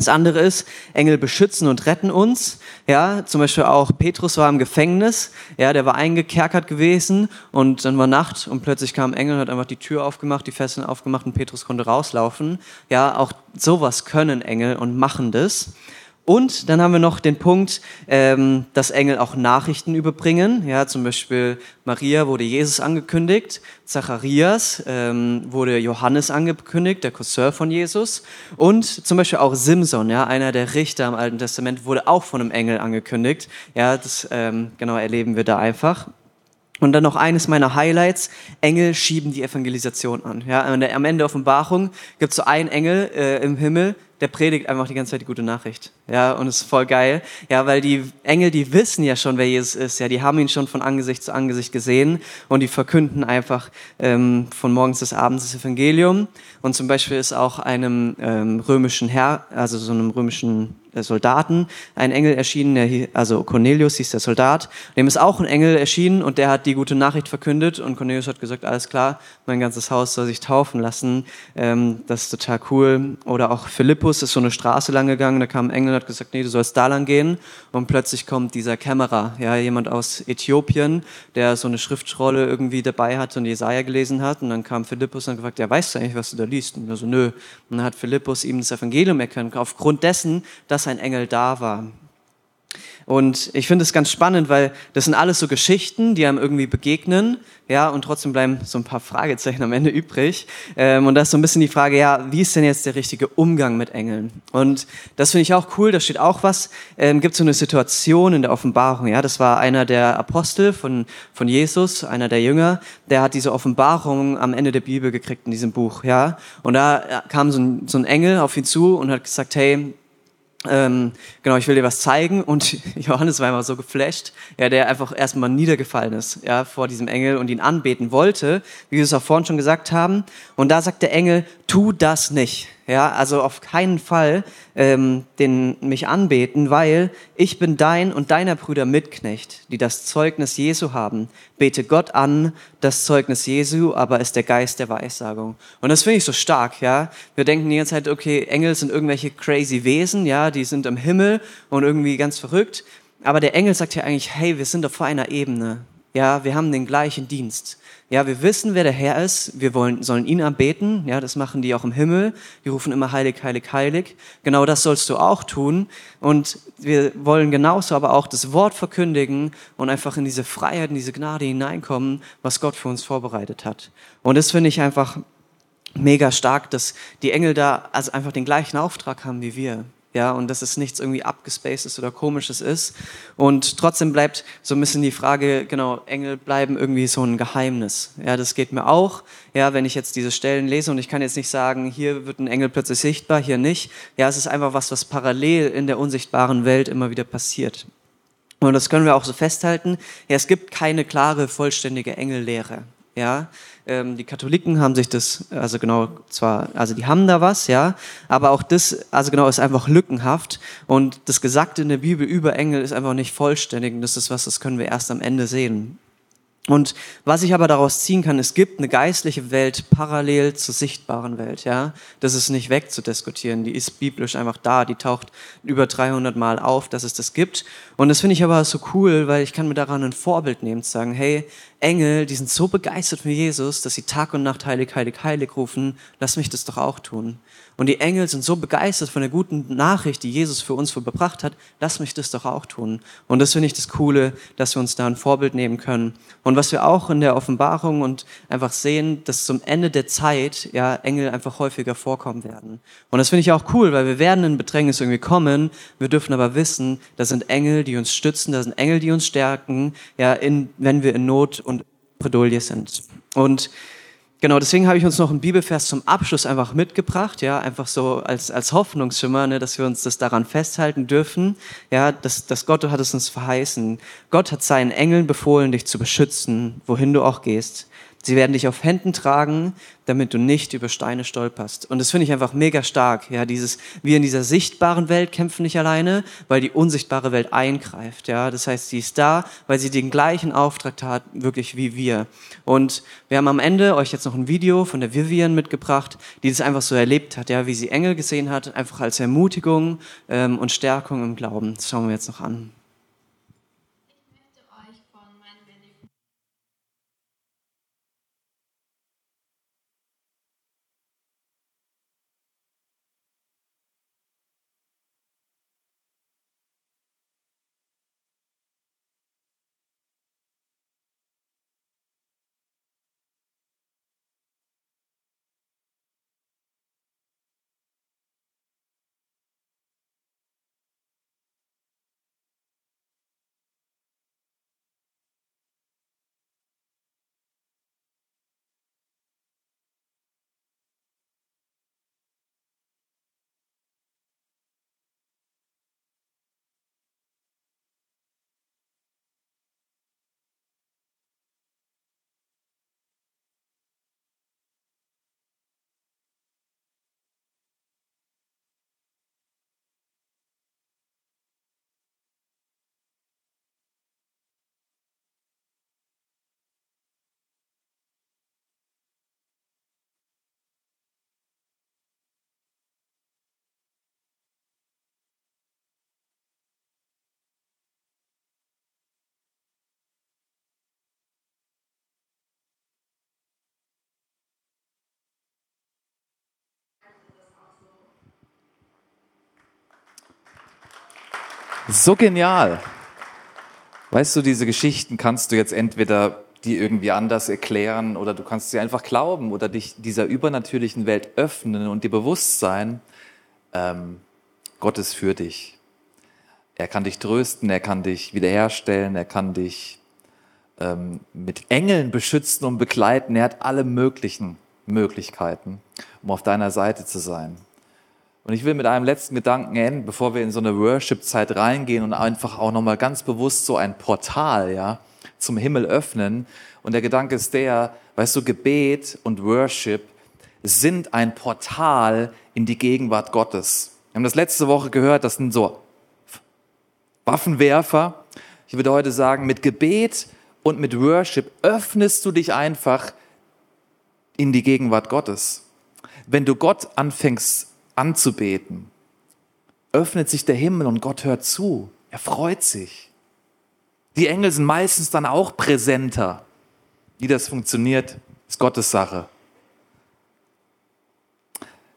Das andere ist, Engel beschützen und retten uns. Ja, zum Beispiel auch Petrus war im Gefängnis. Ja, der war eingekerkert gewesen und dann war Nacht und plötzlich kam ein Engel und hat einfach die Tür aufgemacht, die Fesseln aufgemacht und Petrus konnte rauslaufen. Ja, auch sowas können Engel und machen das. Und dann haben wir noch den Punkt, ähm, dass Engel auch Nachrichten überbringen. Ja, zum Beispiel Maria wurde Jesus angekündigt, Zacharias ähm, wurde Johannes angekündigt, der Cousin von Jesus. Und zum Beispiel auch Simson, ja, einer der Richter im Alten Testament, wurde auch von einem Engel angekündigt. Ja, das ähm, genau erleben wir da einfach. Und dann noch eines meiner Highlights, Engel schieben die Evangelisation an. Ja, am Ende der Offenbarung gibt es so einen Engel äh, im Himmel, der predigt einfach die ganze Zeit die gute Nachricht. Ja, und es ist voll geil. Ja, weil die Engel, die wissen ja schon, wer Jesus ist. Ja, die haben ihn schon von Angesicht zu Angesicht gesehen und die verkünden einfach ähm, von morgens bis abends das Evangelium. Und zum Beispiel ist auch einem ähm, römischen Herr, also so einem römischen Soldaten ein Engel erschienen, der, also Cornelius hieß der Soldat, dem ist auch ein Engel erschienen und der hat die gute Nachricht verkündet und Cornelius hat gesagt, alles klar, mein ganzes Haus soll sich taufen lassen, ähm, das ist total cool. Oder auch Philippus ist so eine Straße lang gegangen, da kam ein Engel und hat gesagt, nee, du sollst da lang gehen und plötzlich kommt dieser Kämmerer, ja, jemand aus Äthiopien, der so eine Schriftrolle irgendwie dabei hatte und Jesaja gelesen hat und dann kam Philippus und hat gefragt, ja, weißt du eigentlich, was du da liest? Und er so, nö. Und dann hat Philippus ihm das Evangelium erkannt, aufgrund dessen, dass dass ein Engel da war. Und ich finde es ganz spannend, weil das sind alles so Geschichten, die einem irgendwie begegnen, ja, und trotzdem bleiben so ein paar Fragezeichen am Ende übrig. Ähm, und da ist so ein bisschen die Frage, ja, wie ist denn jetzt der richtige Umgang mit Engeln? Und das finde ich auch cool, da steht auch was, ähm, gibt so eine Situation in der Offenbarung, ja, das war einer der Apostel von, von Jesus, einer der Jünger, der hat diese Offenbarung am Ende der Bibel gekriegt in diesem Buch, ja. Und da kam so ein, so ein Engel auf ihn zu und hat gesagt, hey, ähm, genau, ich will dir was zeigen und Johannes war immer so geflasht, ja, der einfach erstmal niedergefallen ist, ja, vor diesem Engel und ihn anbeten wollte, wie wir es auch vorhin schon gesagt haben. Und da sagt der Engel, tu das nicht. Ja, also auf keinen Fall ähm, den, mich anbeten, weil ich bin dein und deiner Brüder Mitknecht, die das Zeugnis Jesu haben. Bete Gott an, das Zeugnis Jesu, aber ist der Geist der Weissagung. Und das finde ich so stark, ja. Wir denken die ganze Zeit, okay, Engel sind irgendwelche crazy Wesen, ja, die sind im Himmel und irgendwie ganz verrückt. Aber der Engel sagt ja eigentlich, hey, wir sind auf einer Ebene. Ja, wir haben den gleichen Dienst. Ja, wir wissen, wer der Herr ist. Wir wollen, sollen ihn anbeten. Ja, das machen die auch im Himmel. Die rufen immer heilig, heilig, heilig. Genau das sollst du auch tun. Und wir wollen genauso aber auch das Wort verkündigen und einfach in diese Freiheit, in diese Gnade hineinkommen, was Gott für uns vorbereitet hat. Und das finde ich einfach mega stark, dass die Engel da also einfach den gleichen Auftrag haben wie wir. Ja, und dass es nichts irgendwie abgespacedes oder komisches ist. Und trotzdem bleibt so ein bisschen die Frage, genau, Engel bleiben irgendwie so ein Geheimnis. Ja, das geht mir auch, ja, wenn ich jetzt diese Stellen lese und ich kann jetzt nicht sagen, hier wird ein Engel plötzlich sichtbar, hier nicht. Ja, es ist einfach was, was parallel in der unsichtbaren Welt immer wieder passiert. Und das können wir auch so festhalten. Ja, es gibt keine klare, vollständige Engellehre. Ja, ähm, die Katholiken haben sich das, also genau, zwar, also die haben da was, ja, aber auch das, also genau, ist einfach lückenhaft und das Gesagte in der Bibel über Engel ist einfach nicht vollständig und das ist was, das können wir erst am Ende sehen. Und was ich aber daraus ziehen kann, es gibt eine geistliche Welt parallel zur sichtbaren Welt, ja. Das ist nicht wegzudiskutieren. Die ist biblisch einfach da. Die taucht über 300 Mal auf, dass es das gibt. Und das finde ich aber so cool, weil ich kann mir daran ein Vorbild nehmen, zu sagen, hey, Engel, die sind so begeistert von Jesus, dass sie Tag und Nacht heilig, heilig, heilig rufen. Lass mich das doch auch tun. Und die Engel sind so begeistert von der guten Nachricht, die Jesus für uns verbracht hat. Lass mich das doch auch tun. Und das finde ich das Coole, dass wir uns da ein Vorbild nehmen können. Und was wir auch in der Offenbarung und einfach sehen, dass zum Ende der Zeit ja Engel einfach häufiger vorkommen werden. Und das finde ich auch cool, weil wir werden in Bedrängnis irgendwie kommen. Wir dürfen aber wissen, das sind Engel, die uns stützen, das sind Engel, die uns stärken, ja, in, wenn wir in Not und Bredouille sind. Und Genau, deswegen habe ich uns noch einen Bibelvers zum Abschluss einfach mitgebracht, ja, einfach so als, als Hoffnungsschimmer, ne, dass wir uns das daran festhalten dürfen, ja, dass, dass Gott hat es uns verheißen. Gott hat seinen Engeln befohlen, dich zu beschützen, wohin du auch gehst. Sie werden dich auf Händen tragen, damit du nicht über Steine stolperst. Und das finde ich einfach mega stark. Ja, dieses, wir in dieser sichtbaren Welt kämpfen nicht alleine, weil die unsichtbare Welt eingreift. Ja, das heißt, sie ist da, weil sie den gleichen Auftrag hat, wirklich wie wir. Und wir haben am Ende euch jetzt noch ein Video von der Vivian mitgebracht, die das einfach so erlebt hat, ja, wie sie Engel gesehen hat, einfach als Ermutigung ähm, und Stärkung im Glauben. Das schauen wir jetzt noch an. So genial. Weißt du, diese Geschichten kannst du jetzt entweder die irgendwie anders erklären oder du kannst sie einfach glauben oder dich dieser übernatürlichen Welt öffnen und dir bewusst sein, ähm, Gott ist für dich. Er kann dich trösten, er kann dich wiederherstellen, er kann dich ähm, mit Engeln beschützen und begleiten. Er hat alle möglichen Möglichkeiten, um auf deiner Seite zu sein. Und ich will mit einem letzten Gedanken enden, bevor wir in so eine Worship-Zeit reingehen und einfach auch nochmal ganz bewusst so ein Portal, ja, zum Himmel öffnen. Und der Gedanke ist der, weißt du, Gebet und Worship sind ein Portal in die Gegenwart Gottes. Wir haben das letzte Woche gehört, das sind so Waffenwerfer. Ich würde heute sagen, mit Gebet und mit Worship öffnest du dich einfach in die Gegenwart Gottes. Wenn du Gott anfängst anzubeten, öffnet sich der Himmel und Gott hört zu. Er freut sich. Die Engel sind meistens dann auch präsenter. Wie das funktioniert, ist Gottes Sache.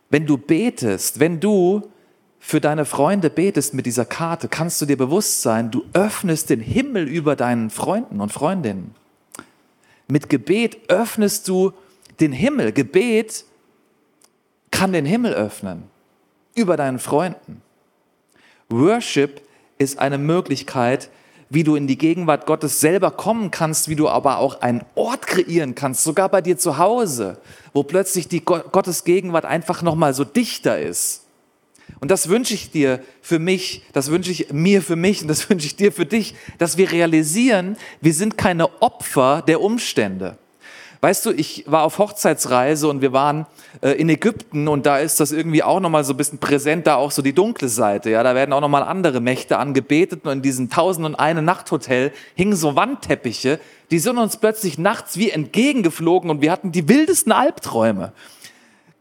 Wenn du betest, wenn du für deine Freunde betest mit dieser Karte, kannst du dir bewusst sein, du öffnest den Himmel über deinen Freunden und Freundinnen. Mit Gebet öffnest du den Himmel. Gebet kann den Himmel öffnen über deinen Freunden. Worship ist eine Möglichkeit, wie du in die Gegenwart Gottes selber kommen kannst, wie du aber auch einen Ort kreieren kannst, sogar bei dir zu Hause, wo plötzlich die Gottes Gegenwart einfach noch mal so dichter ist. Und das wünsche ich dir für mich, das wünsche ich mir für mich und das wünsche ich dir für dich, dass wir realisieren, wir sind keine Opfer der Umstände. Weißt du, ich war auf Hochzeitsreise und wir waren äh, in Ägypten und da ist das irgendwie auch nochmal so ein bisschen präsent, da auch so die dunkle Seite. Ja, da werden auch nochmal andere Mächte angebetet und in diesem Tausend und eine Nachthotel hingen so Wandteppiche, die sind uns plötzlich nachts wie entgegengeflogen und wir hatten die wildesten Albträume.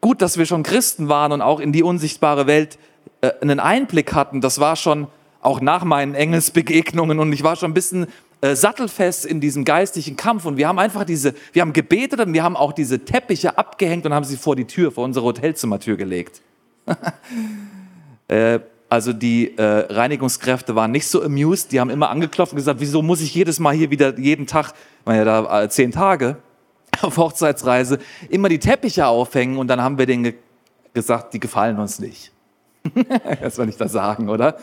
Gut, dass wir schon Christen waren und auch in die unsichtbare Welt äh, einen Einblick hatten. Das war schon auch nach meinen Engelsbegegnungen und ich war schon ein bisschen äh, sattelfest in diesem geistlichen Kampf und wir haben einfach diese, wir haben gebetet und wir haben auch diese Teppiche abgehängt und haben sie vor die Tür, vor unsere Hotelzimmertür gelegt. äh, also die äh, Reinigungskräfte waren nicht so amused, die haben immer angeklopft und gesagt, wieso muss ich jedes Mal hier wieder jeden Tag, waren ja da zehn Tage auf Hochzeitsreise, immer die Teppiche aufhängen und dann haben wir denen ge gesagt, die gefallen uns nicht. das soll ich da sagen, oder?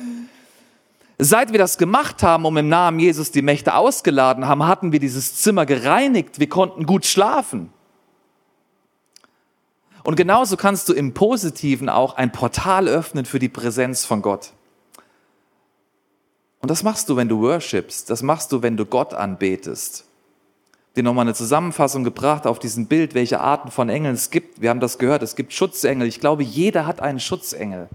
Seit wir das gemacht haben, um im Namen Jesus die Mächte ausgeladen haben, hatten wir dieses Zimmer gereinigt. Wir konnten gut schlafen. Und genauso kannst du im Positiven auch ein Portal öffnen für die Präsenz von Gott. Und das machst du, wenn du worshipst. Das machst du, wenn du Gott anbetest. Dir nochmal eine Zusammenfassung gebracht auf diesem Bild, welche Arten von Engeln es gibt. Wir haben das gehört. Es gibt Schutzengel. Ich glaube, jeder hat einen Schutzengel.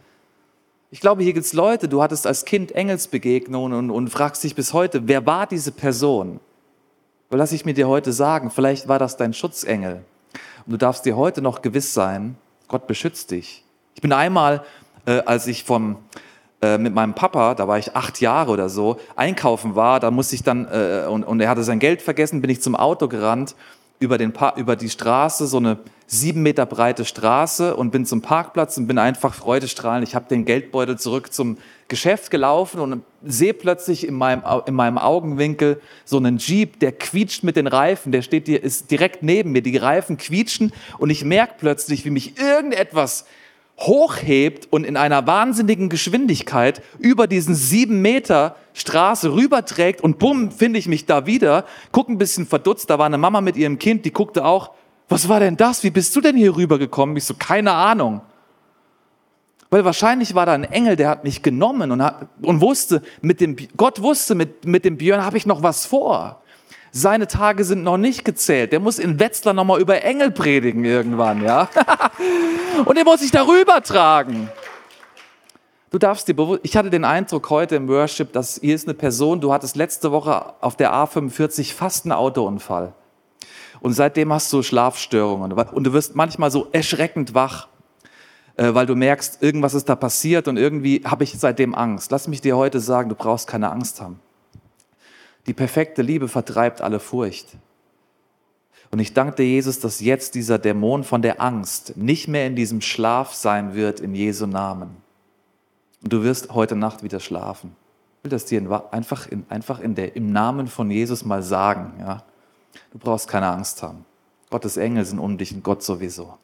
Ich glaube, hier gibt es Leute, du hattest als Kind Engelsbegegnungen und, und fragst dich bis heute, wer war diese Person? Weil lass ich mir dir heute sagen, vielleicht war das dein Schutzengel. Und du darfst dir heute noch gewiss sein, Gott beschützt dich. Ich bin einmal, äh, als ich vom, äh, mit meinem Papa, da war ich acht Jahre oder so, einkaufen war, da musste ich dann, äh, und, und er hatte sein Geld vergessen, bin ich zum Auto gerannt, über, den über die Straße, so eine sieben Meter breite Straße und bin zum Parkplatz und bin einfach freudestrahlend. Ich habe den Geldbeutel zurück zum Geschäft gelaufen und sehe plötzlich in meinem, in meinem Augenwinkel so einen Jeep, der quietscht mit den Reifen, der steht dir, ist direkt neben mir. Die Reifen quietschen und ich merke plötzlich, wie mich irgendetwas hochhebt und in einer wahnsinnigen Geschwindigkeit über diesen sieben Meter Straße rüberträgt und bumm, finde ich mich da wieder, guck ein bisschen verdutzt, da war eine Mama mit ihrem Kind, die guckte auch, was war denn das? Wie bist du denn hier rübergekommen? Ich so, keine Ahnung. Weil wahrscheinlich war da ein Engel, der hat mich genommen und, hat, und wusste, mit dem, Gott wusste, mit, mit dem Björn habe ich noch was vor. Seine Tage sind noch nicht gezählt. Der muss in Wetzlar nochmal über Engel predigen irgendwann, ja. und der muss sich darüber tragen. Du darfst dir bewusst, ich hatte den Eindruck heute im Worship, dass hier ist eine Person, du hattest letzte Woche auf der A45 fast einen Autounfall. Und seitdem hast du Schlafstörungen. Und du wirst manchmal so erschreckend wach, äh, weil du merkst, irgendwas ist da passiert und irgendwie habe ich seitdem Angst. Lass mich dir heute sagen, du brauchst keine Angst haben. Die perfekte Liebe vertreibt alle Furcht. Und ich danke dir, Jesus, dass jetzt dieser Dämon von der Angst nicht mehr in diesem Schlaf sein wird, in Jesu Namen. Und du wirst heute Nacht wieder schlafen. Ich will das dir einfach, in, einfach in der, im Namen von Jesus mal sagen. Ja? Du brauchst keine Angst haben. Gottes Engel sind um dich und Gott sowieso.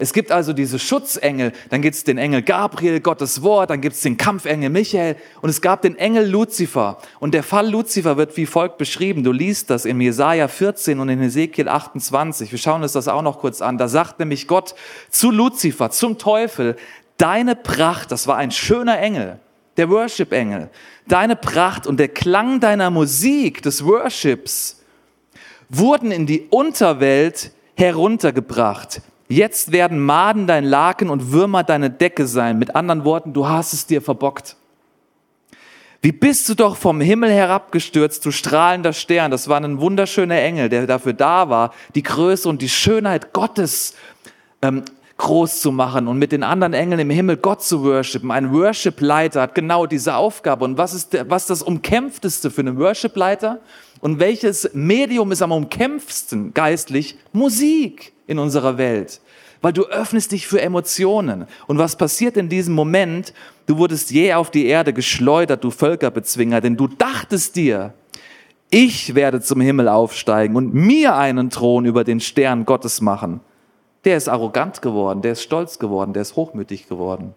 Es gibt also diese Schutzengel, dann gibt es den Engel Gabriel, Gottes Wort, dann gibt es den Kampfengel Michael und es gab den Engel Luzifer. Und der Fall Luzifer wird wie folgt beschrieben. Du liest das in Jesaja 14 und in Ezekiel 28. Wir schauen uns das auch noch kurz an. Da sagt nämlich Gott zu Luzifer, zum Teufel, deine Pracht, das war ein schöner Engel, der Worship-Engel, deine Pracht und der Klang deiner Musik, des Worships, wurden in die Unterwelt heruntergebracht. Jetzt werden Maden dein Laken und Würmer deine Decke sein. Mit anderen Worten, du hast es dir verbockt. Wie bist du doch vom Himmel herabgestürzt, du strahlender Stern. Das war ein wunderschöner Engel, der dafür da war, die Größe und die Schönheit Gottes ähm, groß zu machen und mit den anderen Engeln im Himmel Gott zu worshipen. Ein Worship-Leiter hat genau diese Aufgabe. Und was ist, der, was das Umkämpfteste für einen Worship-Leiter? Und welches Medium ist am umkämpfsten geistlich? Musik in unserer Welt. Weil du öffnest dich für Emotionen. Und was passiert in diesem Moment? Du wurdest je auf die Erde geschleudert, du Völkerbezwinger, denn du dachtest dir, ich werde zum Himmel aufsteigen und mir einen Thron über den Stern Gottes machen. Der ist arrogant geworden, der ist stolz geworden, der ist hochmütig geworden.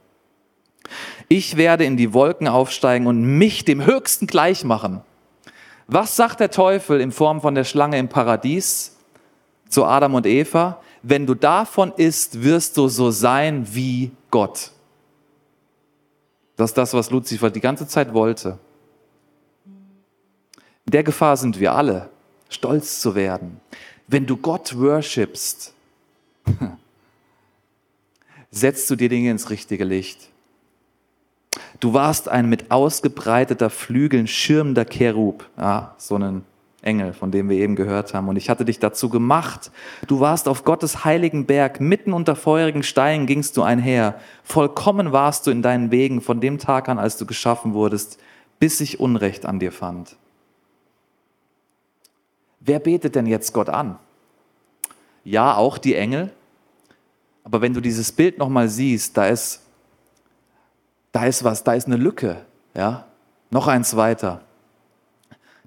Ich werde in die Wolken aufsteigen und mich dem Höchsten gleich machen. Was sagt der Teufel in Form von der Schlange im Paradies zu Adam und Eva? Wenn du davon isst, wirst du so sein wie Gott. Das ist das, was Luzifer die ganze Zeit wollte. In der Gefahr sind wir alle, stolz zu werden. Wenn du Gott worshipst, setzt du dir Dinge ins richtige Licht. Du warst ein mit ausgebreiteter Flügeln schirmender Cherub, ja, so ein Engel, von dem wir eben gehört haben. Und ich hatte dich dazu gemacht. Du warst auf Gottes heiligen Berg, mitten unter feurigen Steinen gingst du einher. Vollkommen warst du in deinen Wegen von dem Tag an, als du geschaffen wurdest, bis sich Unrecht an dir fand. Wer betet denn jetzt Gott an? Ja, auch die Engel. Aber wenn du dieses Bild nochmal siehst, da ist, da ist was, da ist eine Lücke. Ja? Noch eins weiter.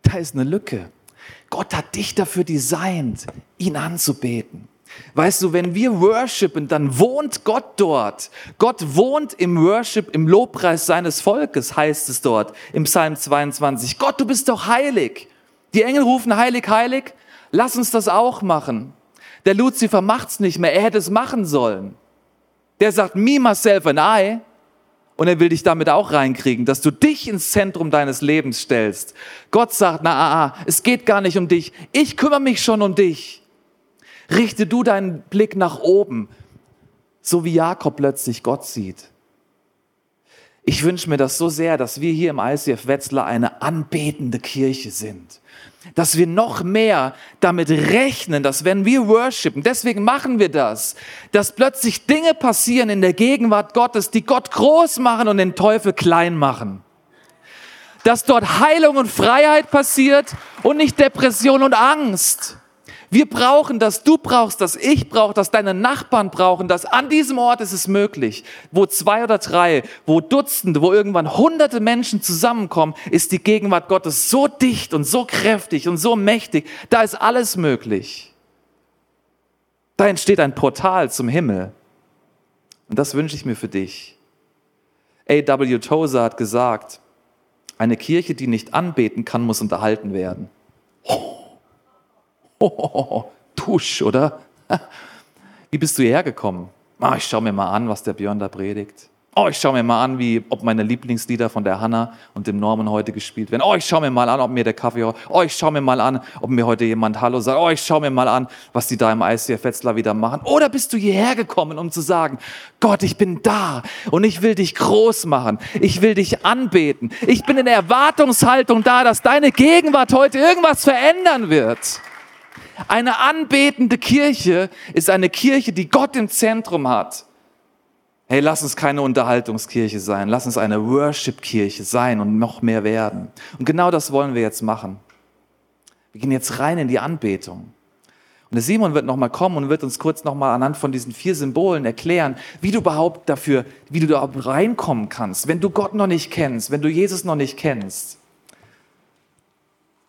Da ist eine Lücke. Gott hat dich dafür designt, ihn anzubeten. Weißt du, wenn wir worshipen, dann wohnt Gott dort. Gott wohnt im Worship, im Lobpreis seines Volkes, heißt es dort im Psalm 22. Gott, du bist doch heilig. Die Engel rufen heilig, heilig. Lass uns das auch machen. Der Luzifer macht's nicht mehr. Er hätte es machen sollen. Der sagt, me, myself and I. Und er will dich damit auch reinkriegen, dass du dich ins Zentrum deines Lebens stellst. Gott sagt, na, ah, ah, es geht gar nicht um dich. Ich kümmere mich schon um dich. Richte du deinen Blick nach oben, so wie Jakob plötzlich Gott sieht. Ich wünsche mir das so sehr, dass wir hier im ICF Wetzlar eine anbetende Kirche sind dass wir noch mehr damit rechnen, dass wenn wir worshipen, deswegen machen wir das, dass plötzlich Dinge passieren in der Gegenwart Gottes, die Gott groß machen und den Teufel klein machen. Dass dort Heilung und Freiheit passiert und nicht Depression und Angst. Wir brauchen das, du brauchst das, ich brauche das, deine Nachbarn brauchen das. An diesem Ort ist es möglich, wo zwei oder drei, wo Dutzende, wo irgendwann hunderte Menschen zusammenkommen, ist die Gegenwart Gottes so dicht und so kräftig und so mächtig. Da ist alles möglich. Da entsteht ein Portal zum Himmel. Und das wünsche ich mir für dich. A.W. Tozer hat gesagt, eine Kirche, die nicht anbeten kann, muss unterhalten werden. Oh. Oh, tusch, oder? Wie bist du hierher gekommen? Ah, ich schaue mir mal an, was der Björn da predigt. Oh, ich schaue mir mal an, wie, ob meine Lieblingslieder von der Hanna und dem Norman heute gespielt werden. Oh, ich schaue mir mal an, ob mir der Kaffee, oh, ich schaue mir mal an, ob mir heute jemand Hallo sagt. Oh, ich schaue mir mal an, was die da im ICF Wetzlar wieder machen. Oder bist du hierher gekommen, um zu sagen, Gott, ich bin da und ich will dich groß machen. Ich will dich anbeten. Ich bin in Erwartungshaltung da, dass deine Gegenwart heute irgendwas verändern wird. Eine anbetende Kirche ist eine Kirche, die Gott im Zentrum hat. Hey, lass uns keine Unterhaltungskirche sein. Lass uns eine Worship-Kirche sein und noch mehr werden. Und genau das wollen wir jetzt machen. Wir gehen jetzt rein in die Anbetung. Und der Simon wird nochmal kommen und wird uns kurz nochmal anhand von diesen vier Symbolen erklären, wie du überhaupt dafür, wie du da reinkommen kannst, wenn du Gott noch nicht kennst, wenn du Jesus noch nicht kennst.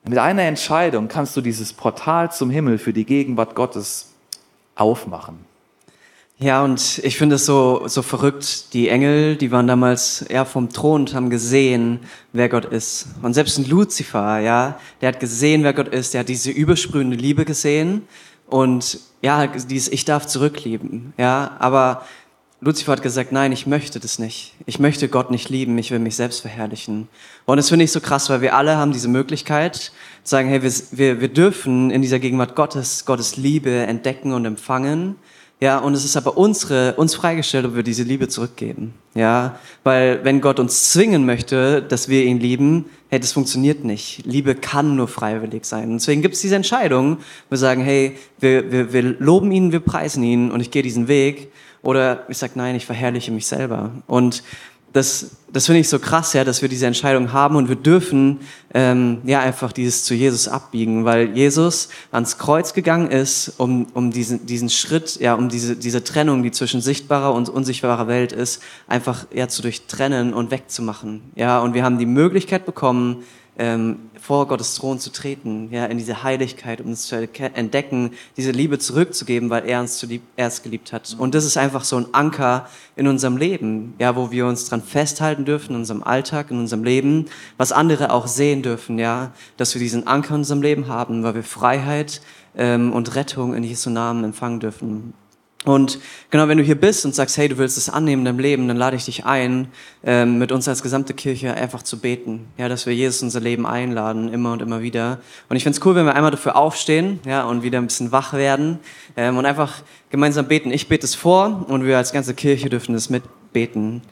Mit einer Entscheidung kannst du dieses Portal zum Himmel für die Gegenwart Gottes aufmachen. Ja, und ich finde es so, so verrückt. Die Engel, die waren damals eher vom Thron und haben gesehen, wer Gott ist. Und selbst ein Luzifer, ja, der hat gesehen, wer Gott ist. Der hat diese übersprühende Liebe gesehen. Und ja, dieses Ich darf zurücklieben. Ja, aber Luzifer hat gesagt, nein, ich möchte das nicht. Ich möchte Gott nicht lieben, ich will mich selbst verherrlichen. Und das finde ich so krass, weil wir alle haben diese Möglichkeit, zu sagen, hey, wir, wir, wir dürfen in dieser Gegenwart Gottes, Gottes Liebe entdecken und empfangen. Ja, und es ist aber unsere, uns freigestellt, ob wir diese Liebe zurückgeben. Ja, weil wenn Gott uns zwingen möchte, dass wir ihn lieben, hey, das funktioniert nicht. Liebe kann nur freiwillig sein. Und deswegen gibt es diese Entscheidung. Wir sagen, hey, wir, wir, wir loben ihn, wir preisen ihn und ich gehe diesen Weg. Oder ich sage, nein, ich verherrliche mich selber. Und das, das finde ich so krass, ja, dass wir diese Entscheidung haben und wir dürfen ähm, ja einfach dieses zu Jesus abbiegen, weil Jesus ans Kreuz gegangen ist, um, um diesen, diesen Schritt, ja, um diese, diese Trennung, die zwischen sichtbarer und unsichtbarer Welt ist, einfach ja zu durchtrennen und wegzumachen. Ja, und wir haben die Möglichkeit bekommen, ähm, vor Gottes Thron zu treten, ja, in diese Heiligkeit, um es zu entdecken, diese Liebe zurückzugeben, weil er uns zuerst geliebt hat. Und das ist einfach so ein Anker in unserem Leben, ja, wo wir uns dran festhalten dürfen, in unserem Alltag, in unserem Leben, was andere auch sehen dürfen, ja, dass wir diesen Anker in unserem Leben haben, weil wir Freiheit ähm, und Rettung in Jesu Namen empfangen dürfen. Und genau, wenn du hier bist und sagst, hey, du willst es annehmen in deinem Leben, dann lade ich dich ein, ähm, mit uns als gesamte Kirche einfach zu beten. Ja, dass wir Jesus unser Leben einladen, immer und immer wieder. Und ich finde es cool, wenn wir einmal dafür aufstehen, ja, und wieder ein bisschen wach werden ähm, und einfach gemeinsam beten. Ich bete es vor und wir als ganze Kirche dürfen es mitbeten.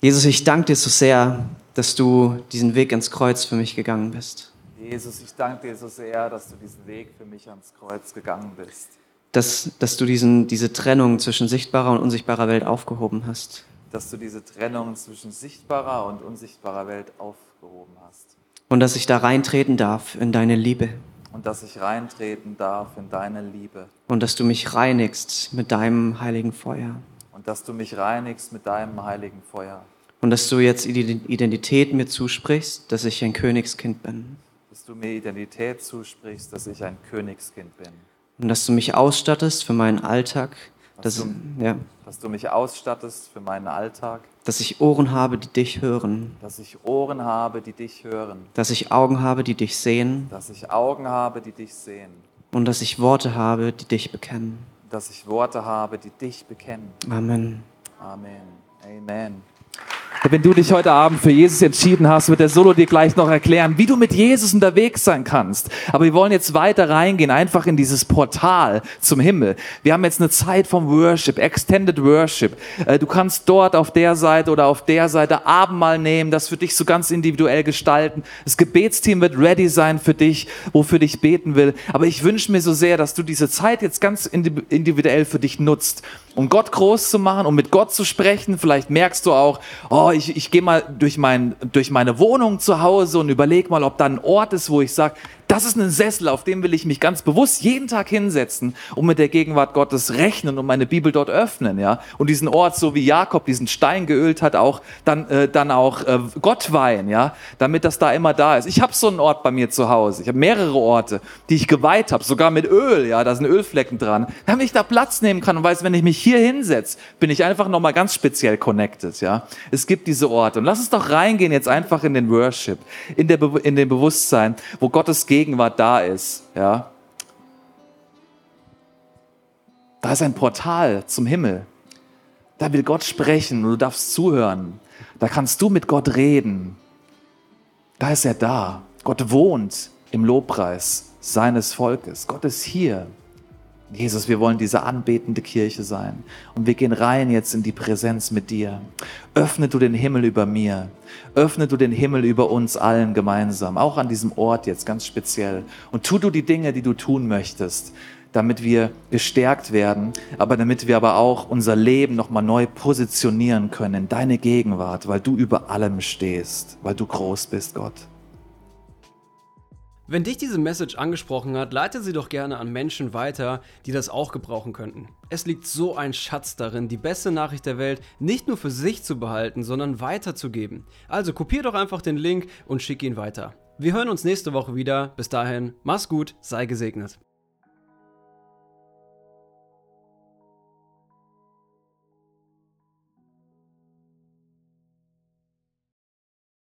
Jesus, ich danke dir so sehr, dass du diesen Weg ins Kreuz für mich gegangen bist. Jesus, ich danke dir so sehr, dass du diesen Weg für mich ans Kreuz gegangen bist dass, dass du diesen, diese Trennung zwischen sichtbarer und unsichtbarer Welt aufgehoben hast. Dass du diese Trennung zwischen sichtbarer und unsichtbarer Welt aufgehoben hast. Und dass ich da reintreten darf in deine Liebe. Und dass ich reintreten darf in deine Liebe. Und dass du mich reinigst mit deinem heiligen Feuer. Und dass du mich reinigst mit deinem heiligen Feuer. Und dass du jetzt Identität mir zusprichst, dass ich ein Königskind bin. Dass du mir Identität zusprichst, dass ich ein Königskind bin und dass du mich ausstattest für meinen Alltag. Dass, dass, du, ja. dass du mich ausstattest für meinen Alltag. Dass ich Ohren habe, die dich hören. Dass ich Ohren habe, die dich hören. Dass ich Augen habe, die dich sehen. Dass ich Augen habe, die dich sehen. Und dass ich Worte habe, die dich bekennen. Dass ich Worte habe, die dich bekennen. Amen. Amen. Amen. Wenn du dich heute Abend für Jesus entschieden hast, wird der Solo dir gleich noch erklären, wie du mit Jesus unterwegs sein kannst. Aber wir wollen jetzt weiter reingehen, einfach in dieses Portal zum Himmel. Wir haben jetzt eine Zeit vom Worship, Extended Worship. Äh, du kannst dort auf der Seite oder auf der Seite Abendmahl nehmen, das für dich so ganz individuell gestalten. Das Gebetsteam wird ready sein für dich, wofür dich beten will. Aber ich wünsche mir so sehr, dass du diese Zeit jetzt ganz individuell für dich nutzt, um Gott groß zu machen, um mit Gott zu sprechen. Vielleicht merkst du auch, oh, ich, ich gehe mal durch, mein, durch meine Wohnung zu Hause und überlege mal, ob da ein Ort ist, wo ich sage, das ist ein Sessel, auf dem will ich mich ganz bewusst jeden Tag hinsetzen und mit der Gegenwart Gottes rechnen und meine Bibel dort öffnen, ja. Und diesen Ort, so wie Jakob diesen Stein geölt hat, auch dann, äh, dann auch äh, Gott weihen, ja, damit das da immer da ist. Ich habe so einen Ort bei mir zu Hause. Ich habe mehrere Orte, die ich geweiht habe, sogar mit Öl, ja, da sind Ölflecken dran, damit ich da Platz nehmen kann und weiß, wenn ich mich hier hinsetze, bin ich einfach nochmal ganz speziell connected, ja. Es gibt diese Orte und lass uns doch reingehen jetzt einfach in den Worship, in, der Be in den Bewusstsein, wo Gottes Gegenwart Gegenwart da ist, ja, da ist ein Portal zum Himmel. Da will Gott sprechen und du darfst zuhören. Da kannst du mit Gott reden. Da ist er da. Gott wohnt im Lobpreis seines Volkes. Gott ist hier. Jesus, wir wollen diese anbetende Kirche sein. Und wir gehen rein jetzt in die Präsenz mit dir. Öffne du den Himmel über mir. Öffne du den Himmel über uns allen gemeinsam. Auch an diesem Ort jetzt ganz speziell. Und tu du die Dinge, die du tun möchtest, damit wir gestärkt werden, aber damit wir aber auch unser Leben nochmal neu positionieren können in deine Gegenwart, weil du über allem stehst, weil du groß bist, Gott. Wenn dich diese Message angesprochen hat, leite sie doch gerne an Menschen weiter, die das auch gebrauchen könnten. Es liegt so ein Schatz darin, die beste Nachricht der Welt nicht nur für sich zu behalten, sondern weiterzugeben. Also kopier doch einfach den Link und schick ihn weiter. Wir hören uns nächste Woche wieder. Bis dahin, mach's gut, sei gesegnet.